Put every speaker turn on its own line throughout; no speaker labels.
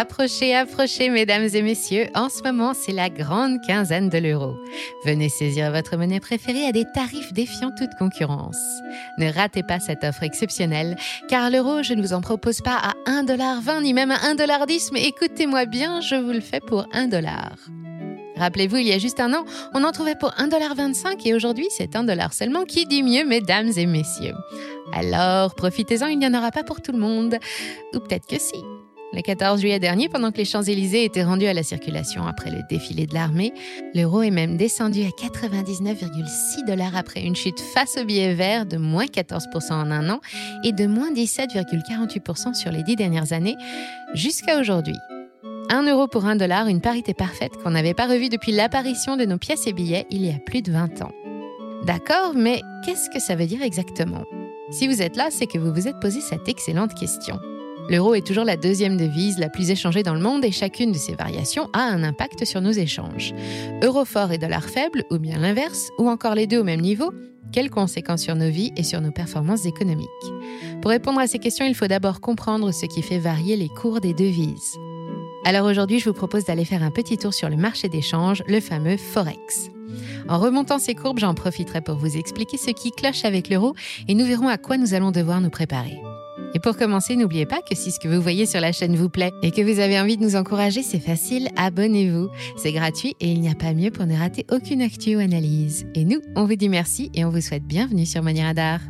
Approchez, approchez, mesdames et messieurs. En ce moment, c'est la grande quinzaine de l'euro. Venez saisir votre monnaie préférée à des tarifs défiant toute concurrence. Ne ratez pas cette offre exceptionnelle, car l'euro, je ne vous en propose pas à 1,20$ ni même à 1,10$, mais écoutez-moi bien, je vous le fais pour 1$. Rappelez-vous, il y a juste un an, on en trouvait pour 1,25$ et aujourd'hui, c'est 1$ seulement. Qui dit mieux, mesdames et messieurs? Alors, profitez-en, il n'y en aura pas pour tout le monde. Ou peut-être que si. Le 14 juillet dernier, pendant que les Champs-Élysées étaient rendus à la circulation après le défilé de l'armée, l'euro est même descendu à 99,6 dollars après une chute face au billet vert de moins 14% en un an et de moins 17,48% sur les dix dernières années, jusqu'à aujourd'hui. 1 euro pour 1 dollar, une parité parfaite qu'on n'avait pas revue depuis l'apparition de nos pièces et billets il y a plus de 20 ans. D'accord, mais qu'est-ce que ça veut dire exactement? Si vous êtes là, c'est que vous vous êtes posé cette excellente question. L'euro est toujours la deuxième devise la plus échangée dans le monde et chacune de ces variations a un impact sur nos échanges. Euro fort et dollar faible, ou bien l'inverse, ou encore les deux au même niveau, quelles conséquences sur nos vies et sur nos performances économiques? Pour répondre à ces questions, il faut d'abord comprendre ce qui fait varier les cours des devises. Alors aujourd'hui, je vous propose d'aller faire un petit tour sur le marché d'échange, le fameux Forex. En remontant ces courbes, j'en profiterai pour vous expliquer ce qui cloche avec l'euro et nous verrons à quoi nous allons devoir nous préparer. Et pour commencer, n'oubliez pas que si ce que vous voyez sur la chaîne vous plaît et que vous avez envie de nous encourager, c'est facile, abonnez-vous. C'est gratuit et il n'y a pas mieux pour ne rater aucune actu ou analyse. Et nous, on vous dit merci et on vous souhaite bienvenue sur Money Radar.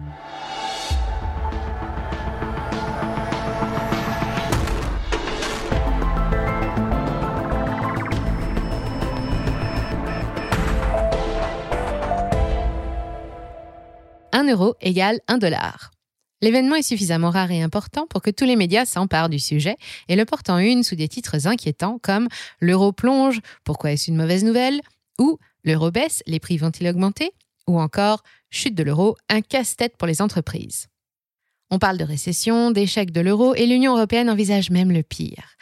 Un euro égale un dollar. L'événement est suffisamment rare et important pour que tous les médias s'emparent du sujet et le portent en une sous des titres inquiétants comme L'euro plonge, pourquoi est-ce une mauvaise nouvelle? ou L'euro baisse, les prix vont-ils augmenter? ou encore Chute de l'euro, un casse-tête pour les entreprises. On parle de récession, d'échec de l'euro et l'Union européenne envisage même le pire.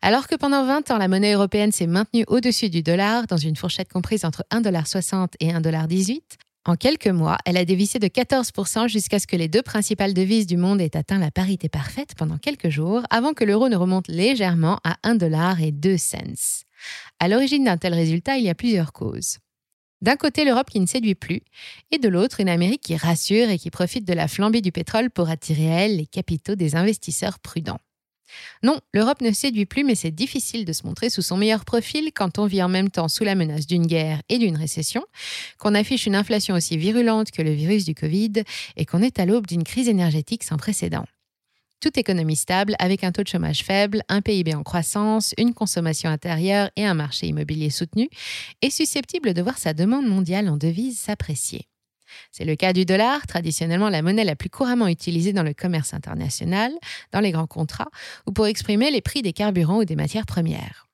Alors que pendant 20 ans, la monnaie européenne s'est maintenue au-dessus du dollar dans une fourchette comprise entre 1,60$ et 1,18$, en quelques mois, elle a dévissé de 14% jusqu'à ce que les deux principales devises du monde aient atteint la parité parfaite pendant quelques jours, avant que l'euro ne remonte légèrement à 1 dollar et 2 cents. À l'origine d'un tel résultat, il y a plusieurs causes. D'un côté, l'Europe qui ne séduit plus, et de l'autre, une Amérique qui rassure et qui profite de la flambée du pétrole pour attirer à elle les capitaux des investisseurs prudents. Non, l'Europe ne séduit plus, mais c'est difficile de se montrer sous son meilleur profil quand on vit en même temps sous la menace d'une guerre et d'une récession, qu'on affiche une inflation aussi virulente que le virus du Covid et qu'on est à l'aube d'une crise énergétique sans précédent. Toute économie stable, avec un taux de chômage faible, un PIB en croissance, une consommation intérieure et un marché immobilier soutenu, est susceptible de voir sa demande mondiale en devises s'apprécier. C'est le cas du dollar, traditionnellement la monnaie la plus couramment utilisée dans le commerce international, dans les grands contrats, ou pour exprimer les prix des carburants ou des matières premières.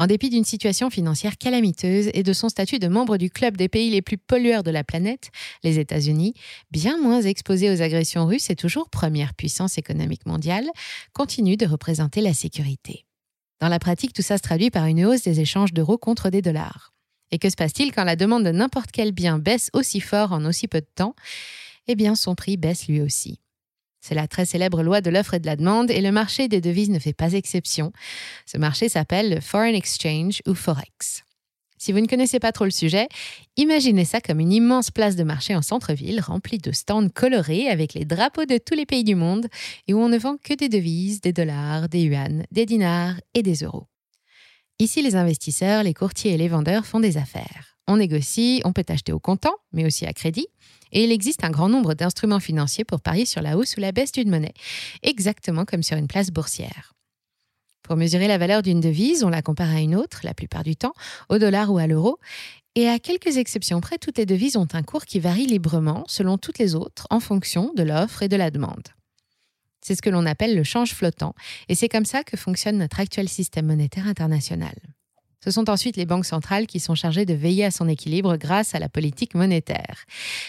En dépit d'une situation financière calamiteuse et de son statut de membre du club des pays les plus pollueurs de la planète, les États-Unis, bien moins exposés aux agressions russes et toujours première puissance économique mondiale, continuent de représenter la sécurité. Dans la pratique, tout ça se traduit par une hausse des échanges d'euros contre des dollars. Et que se passe-t-il quand la demande de n'importe quel bien baisse aussi fort en aussi peu de temps? Eh bien, son prix baisse lui aussi. C'est la très célèbre loi de l'offre et de la demande et le marché des devises ne fait pas exception. Ce marché s'appelle le Foreign Exchange ou Forex. Si vous ne connaissez pas trop le sujet, imaginez ça comme une immense place de marché en centre-ville remplie de stands colorés avec les drapeaux de tous les pays du monde et où on ne vend que des devises, des dollars, des yuan, des dinars et des euros. Ici, les investisseurs, les courtiers et les vendeurs font des affaires. On négocie, on peut acheter au comptant, mais aussi à crédit, et il existe un grand nombre d'instruments financiers pour parier sur la hausse ou la baisse d'une monnaie, exactement comme sur une place boursière. Pour mesurer la valeur d'une devise, on la compare à une autre, la plupart du temps, au dollar ou à l'euro, et à quelques exceptions près, toutes les devises ont un cours qui varie librement selon toutes les autres en fonction de l'offre et de la demande. C'est ce que l'on appelle le change flottant, et c'est comme ça que fonctionne notre actuel système monétaire international. Ce sont ensuite les banques centrales qui sont chargées de veiller à son équilibre grâce à la politique monétaire.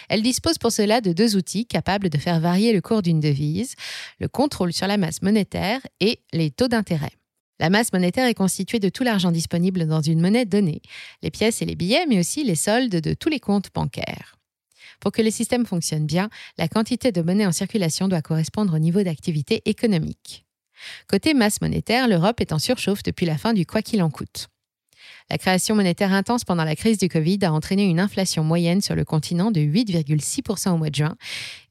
Elles disposent pour cela de deux outils capables de faire varier le cours d'une devise, le contrôle sur la masse monétaire et les taux d'intérêt. La masse monétaire est constituée de tout l'argent disponible dans une monnaie donnée, les pièces et les billets, mais aussi les soldes de tous les comptes bancaires. Pour que les systèmes fonctionnent bien, la quantité de monnaie en circulation doit correspondre au niveau d'activité économique. Côté masse monétaire, l'Europe est en surchauffe depuis la fin du quoi qu'il en coûte. La création monétaire intense pendant la crise du Covid a entraîné une inflation moyenne sur le continent de 8,6% au mois de juin.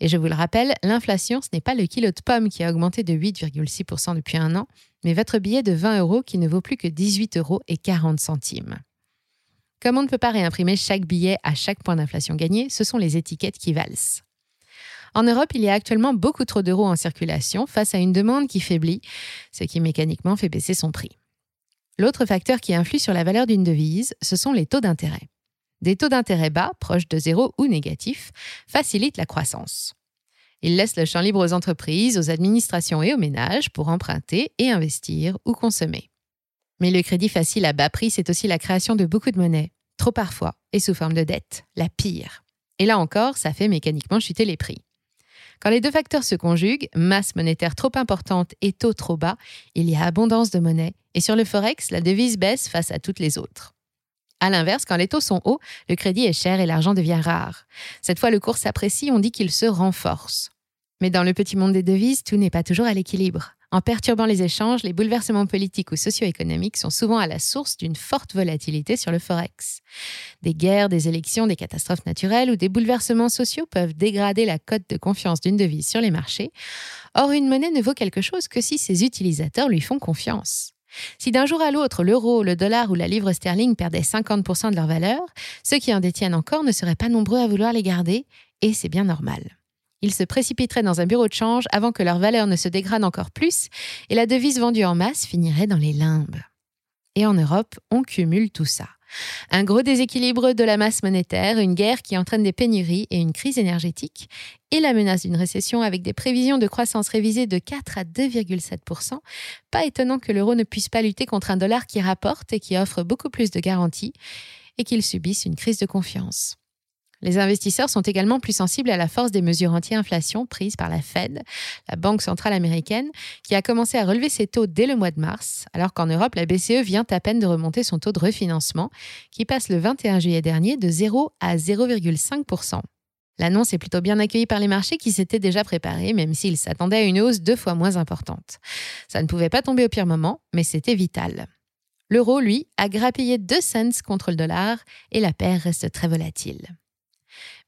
Et je vous le rappelle, l'inflation, ce n'est pas le kilo de pommes qui a augmenté de 8,6% depuis un an, mais votre billet de 20 euros qui ne vaut plus que 18 euros et 40 centimes. Comme on ne peut pas réimprimer chaque billet à chaque point d'inflation gagné, ce sont les étiquettes qui valsent. En Europe, il y a actuellement beaucoup trop d'euros en circulation face à une demande qui faiblit, ce qui mécaniquement fait baisser son prix. L'autre facteur qui influe sur la valeur d'une devise, ce sont les taux d'intérêt. Des taux d'intérêt bas, proches de zéro ou négatifs, facilitent la croissance. Ils laissent le champ libre aux entreprises, aux administrations et aux ménages pour emprunter et investir ou consommer. Mais le crédit facile à bas prix, c'est aussi la création de beaucoup de monnaie, trop parfois, et sous forme de dette, la pire. Et là encore, ça fait mécaniquement chuter les prix. Quand les deux facteurs se conjuguent, masse monétaire trop importante et taux trop bas, il y a abondance de monnaie, et sur le forex, la devise baisse face à toutes les autres. À l'inverse, quand les taux sont hauts, le crédit est cher et l'argent devient rare. Cette fois, le cours s'apprécie, on dit qu'il se renforce. Mais dans le petit monde des devises, tout n'est pas toujours à l'équilibre. En perturbant les échanges, les bouleversements politiques ou socio-économiques sont souvent à la source d'une forte volatilité sur le forex. Des guerres, des élections, des catastrophes naturelles ou des bouleversements sociaux peuvent dégrader la cote de confiance d'une devise sur les marchés. Or, une monnaie ne vaut quelque chose que si ses utilisateurs lui font confiance. Si d'un jour à l'autre l'euro, le dollar ou la livre sterling perdaient 50% de leur valeur, ceux qui en détiennent encore ne seraient pas nombreux à vouloir les garder, et c'est bien normal. Ils se précipiteraient dans un bureau de change avant que leur valeur ne se dégrade encore plus et la devise vendue en masse finirait dans les limbes. Et en Europe, on cumule tout ça. Un gros déséquilibre de la masse monétaire, une guerre qui entraîne des pénuries et une crise énergétique, et la menace d'une récession avec des prévisions de croissance révisées de 4 à 2,7% Pas étonnant que l'euro ne puisse pas lutter contre un dollar qui rapporte et qui offre beaucoup plus de garanties, et qu'il subisse une crise de confiance. Les investisseurs sont également plus sensibles à la force des mesures anti-inflation prises par la Fed, la Banque centrale américaine, qui a commencé à relever ses taux dès le mois de mars, alors qu'en Europe, la BCE vient à peine de remonter son taux de refinancement, qui passe le 21 juillet dernier de 0 à 0,5% L'annonce est plutôt bien accueillie par les marchés qui s'étaient déjà préparés, même s'ils s'attendaient à une hausse deux fois moins importante. Ça ne pouvait pas tomber au pire moment, mais c'était vital. L'euro, lui, a grappillé 2 cents contre le dollar et la paire reste très volatile.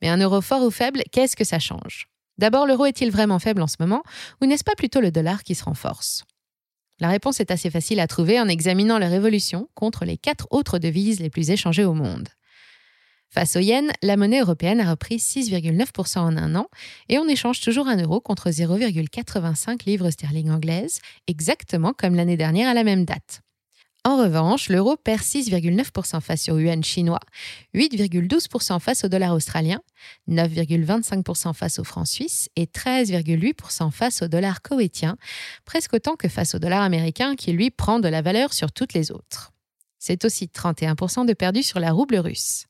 Mais un euro fort ou faible, qu'est-ce que ça change? D'abord, l'euro est-il vraiment faible en ce moment ou n'est-ce pas plutôt le dollar qui se renforce? La réponse est assez facile à trouver en examinant leur évolution contre les quatre autres devises les plus échangées au monde. Face au yen, la monnaie européenne a repris 6,9% en un an et on échange toujours un euro contre 0,85 livres sterling anglaises, exactement comme l'année dernière à la même date. En revanche, l'euro perd 6,9% face au yuan chinois, 8,12% face au dollar australien, 9,25% face au franc suisse et 13,8% face au dollar koweïtien, presque autant que face au dollar américain qui lui prend de la valeur sur toutes les autres. C'est aussi 31% de perdu sur la rouble russe.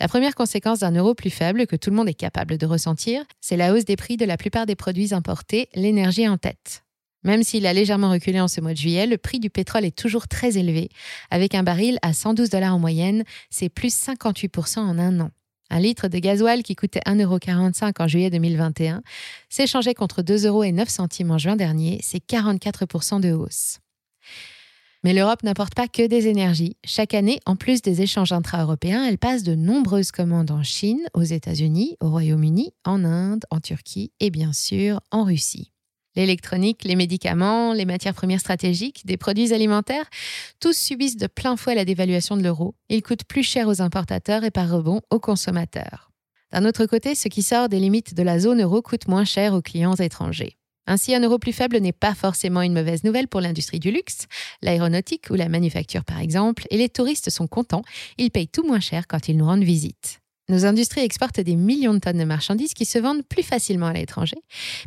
La première conséquence d'un euro plus faible que tout le monde est capable de ressentir, c'est la hausse des prix de la plupart des produits importés, l'énergie en tête. Même s'il a légèrement reculé en ce mois de juillet, le prix du pétrole est toujours très élevé. Avec un baril à 112 dollars en moyenne, c'est plus 58% en un an. Un litre de gasoil qui coûtait 1,45€ en juillet 2021 s'échangeait contre 2,09€ en juin dernier, c'est 44% de hausse. Mais l'Europe n'apporte pas que des énergies. Chaque année, en plus des échanges intra-européens, elle passe de nombreuses commandes en Chine, aux États-Unis, au Royaume-Uni, en Inde, en Turquie et bien sûr en Russie l'électronique, les médicaments, les matières premières stratégiques, des produits alimentaires, tous subissent de plein fouet la dévaluation de l'euro. Ils coûtent plus cher aux importateurs et par rebond aux consommateurs. D'un autre côté, ce qui sort des limites de la zone euro coûte moins cher aux clients étrangers. Ainsi, un euro plus faible n'est pas forcément une mauvaise nouvelle pour l'industrie du luxe, l'aéronautique ou la manufacture par exemple, et les touristes sont contents, ils payent tout moins cher quand ils nous rendent visite. Nos industries exportent des millions de tonnes de marchandises qui se vendent plus facilement à l'étranger,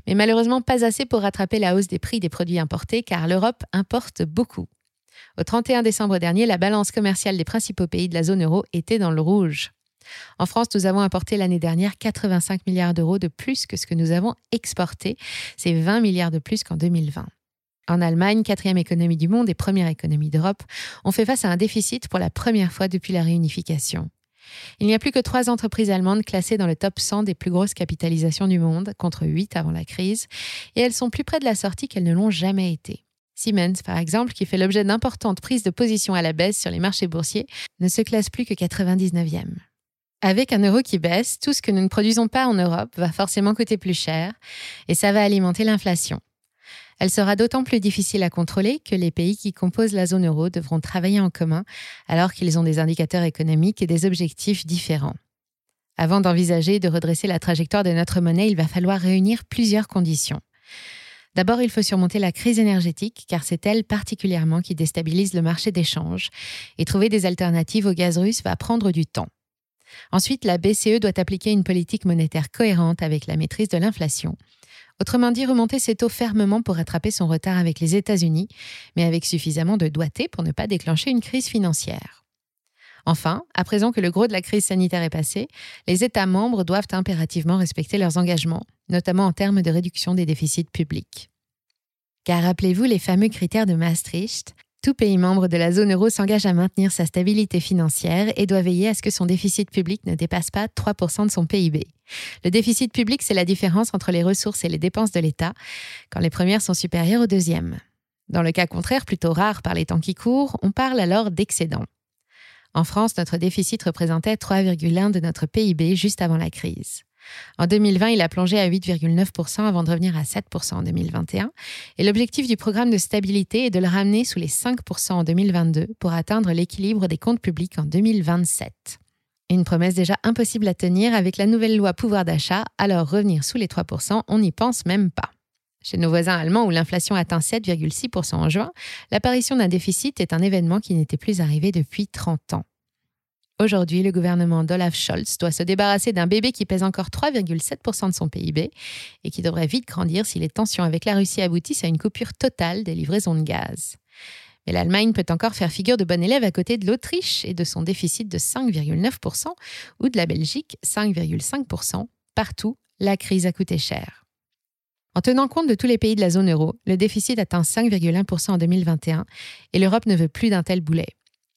mais malheureusement pas assez pour rattraper la hausse des prix des produits importés car l'Europe importe beaucoup. Au 31 décembre dernier, la balance commerciale des principaux pays de la zone euro était dans le rouge. En France, nous avons importé l'année dernière 85 milliards d'euros de plus que ce que nous avons exporté. C'est 20 milliards de plus qu'en 2020. En Allemagne, quatrième économie du monde et première économie d'Europe, on fait face à un déficit pour la première fois depuis la réunification. Il n'y a plus que trois entreprises allemandes classées dans le top 100 des plus grosses capitalisations du monde, contre huit avant la crise, et elles sont plus près de la sortie qu'elles ne l'ont jamais été. Siemens, par exemple, qui fait l'objet d'importantes prises de position à la baisse sur les marchés boursiers, ne se classe plus que 99e. Avec un euro qui baisse, tout ce que nous ne produisons pas en Europe va forcément coûter plus cher, et ça va alimenter l'inflation. Elle sera d'autant plus difficile à contrôler que les pays qui composent la zone euro devront travailler en commun alors qu'ils ont des indicateurs économiques et des objectifs différents. Avant d'envisager de redresser la trajectoire de notre monnaie, il va falloir réunir plusieurs conditions. D'abord, il faut surmonter la crise énergétique, car c'est elle particulièrement qui déstabilise le marché d'échange, et trouver des alternatives au gaz russe va prendre du temps. Ensuite, la BCE doit appliquer une politique monétaire cohérente avec la maîtrise de l'inflation, Autrement dit, remonter ses taux fermement pour rattraper son retard avec les États-Unis, mais avec suffisamment de doigté pour ne pas déclencher une crise financière. Enfin, à présent que le gros de la crise sanitaire est passé, les États membres doivent impérativement respecter leurs engagements, notamment en termes de réduction des déficits publics. Car rappelez-vous les fameux critères de Maastricht, tout pays membre de la zone euro s'engage à maintenir sa stabilité financière et doit veiller à ce que son déficit public ne dépasse pas 3% de son PIB. Le déficit public, c'est la différence entre les ressources et les dépenses de l'État, quand les premières sont supérieures aux deuxièmes. Dans le cas contraire, plutôt rare par les temps qui courent, on parle alors d'excédent. En France, notre déficit représentait 3,1 de notre PIB juste avant la crise. En 2020, il a plongé à 8,9% avant de revenir à 7% en 2021. Et l'objectif du programme de stabilité est de le ramener sous les 5% en 2022 pour atteindre l'équilibre des comptes publics en 2027. Une promesse déjà impossible à tenir avec la nouvelle loi pouvoir d'achat, alors revenir sous les 3%, on n'y pense même pas. Chez nos voisins allemands, où l'inflation atteint 7,6% en juin, l'apparition d'un déficit est un événement qui n'était plus arrivé depuis 30 ans. Aujourd'hui, le gouvernement d'Olaf Scholz doit se débarrasser d'un bébé qui pèse encore 3,7% de son PIB et qui devrait vite grandir si les tensions avec la Russie aboutissent à une coupure totale des livraisons de gaz. Mais l'Allemagne peut encore faire figure de bon élève à côté de l'Autriche et de son déficit de 5,9% ou de la Belgique 5,5%. Partout, la crise a coûté cher. En tenant compte de tous les pays de la zone euro, le déficit atteint 5,1% en 2021 et l'Europe ne veut plus d'un tel boulet.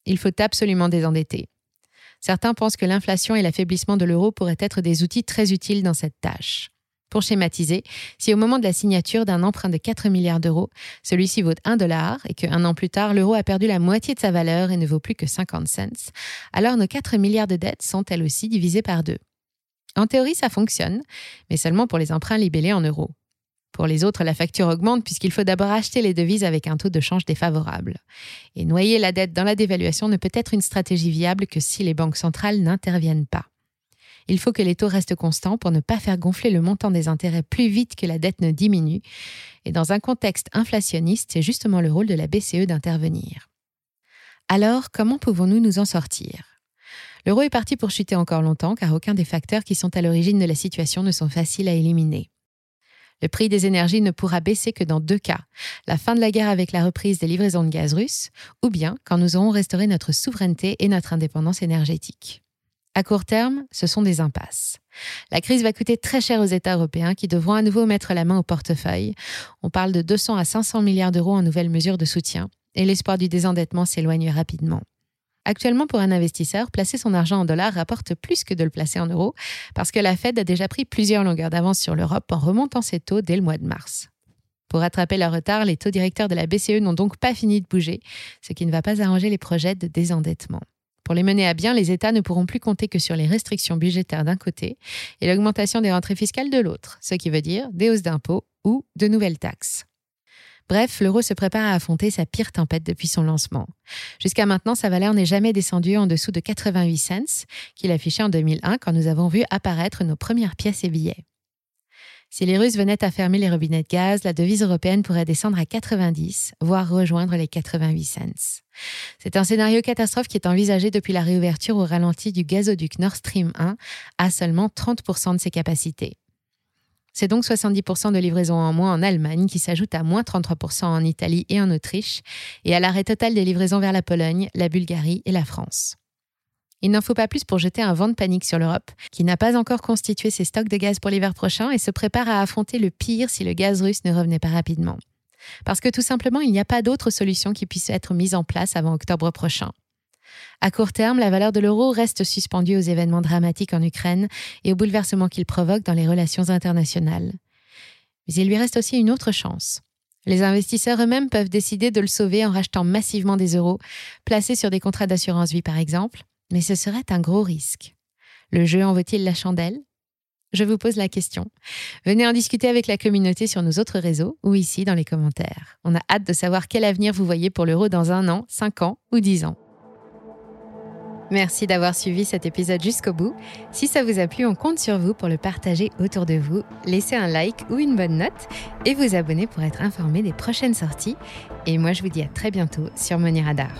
Il faut absolument désendetter. Certains pensent que l'inflation et l'affaiblissement de l'euro pourraient être des outils très utiles dans cette tâche. Pour schématiser, si au moment de la signature d'un emprunt de 4 milliards d'euros, celui-ci vaut 1 dollar et qu'un an plus tard, l'euro a perdu la moitié de sa valeur et ne vaut plus que 50 cents, alors nos 4 milliards de dettes sont elles aussi divisées par deux. En théorie, ça fonctionne, mais seulement pour les emprunts libellés en euros. Pour les autres, la facture augmente puisqu'il faut d'abord acheter les devises avec un taux de change défavorable. Et noyer la dette dans la dévaluation ne peut être une stratégie viable que si les banques centrales n'interviennent pas. Il faut que les taux restent constants pour ne pas faire gonfler le montant des intérêts plus vite que la dette ne diminue. Et dans un contexte inflationniste, c'est justement le rôle de la BCE d'intervenir. Alors, comment pouvons-nous nous en sortir? L'euro est parti pour chuter encore longtemps car aucun des facteurs qui sont à l'origine de la situation ne sont faciles à éliminer. Le prix des énergies ne pourra baisser que dans deux cas, la fin de la guerre avec la reprise des livraisons de gaz russe, ou bien quand nous aurons restauré notre souveraineté et notre indépendance énergétique. À court terme, ce sont des impasses. La crise va coûter très cher aux États européens qui devront à nouveau mettre la main au portefeuille. On parle de 200 à 500 milliards d'euros en nouvelles mesures de soutien, et l'espoir du désendettement s'éloigne rapidement. Actuellement, pour un investisseur, placer son argent en dollars rapporte plus que de le placer en euros, parce que la Fed a déjà pris plusieurs longueurs d'avance sur l'Europe en remontant ses taux dès le mois de mars. Pour rattraper leur retard, les taux directeurs de la BCE n'ont donc pas fini de bouger, ce qui ne va pas arranger les projets de désendettement. Pour les mener à bien, les États ne pourront plus compter que sur les restrictions budgétaires d'un côté et l'augmentation des rentrées fiscales de l'autre, ce qui veut dire des hausses d'impôts ou de nouvelles taxes. Bref, l'euro se prépare à affronter sa pire tempête depuis son lancement. Jusqu'à maintenant, sa valeur n'est jamais descendue en dessous de 88 cents, qu'il affichait en 2001 quand nous avons vu apparaître nos premières pièces et billets. Si les Russes venaient à fermer les robinets de gaz, la devise européenne pourrait descendre à 90, voire rejoindre les 88 cents. C'est un scénario catastrophe qui est envisagé depuis la réouverture au ralenti du gazoduc Nord Stream 1 à seulement 30% de ses capacités. C'est donc 70% de livraisons en moins en Allemagne qui s'ajoute à moins 33% en Italie et en Autriche, et à l'arrêt total des livraisons vers la Pologne, la Bulgarie et la France. Il n'en faut pas plus pour jeter un vent de panique sur l'Europe, qui n'a pas encore constitué ses stocks de gaz pour l'hiver prochain et se prépare à affronter le pire si le gaz russe ne revenait pas rapidement. Parce que tout simplement, il n'y a pas d'autre solution qui puisse être mise en place avant octobre prochain. À court terme, la valeur de l'euro reste suspendue aux événements dramatiques en Ukraine et aux bouleversements qu'il provoque dans les relations internationales. Mais il lui reste aussi une autre chance. Les investisseurs eux-mêmes peuvent décider de le sauver en rachetant massivement des euros, placés sur des contrats d'assurance vie par exemple, mais ce serait un gros risque. Le jeu en vaut-il la chandelle? Je vous pose la question. Venez en discuter avec la communauté sur nos autres réseaux ou ici dans les commentaires. On a hâte de savoir quel avenir vous voyez pour l'euro dans un an, cinq ans ou dix ans. Merci d'avoir suivi cet épisode jusqu'au bout. Si ça vous a plu, on compte sur vous pour le partager autour de vous, laisser un like ou une bonne note et vous abonner pour être informé des prochaines sorties. Et moi, je vous dis à très bientôt sur Money Radar.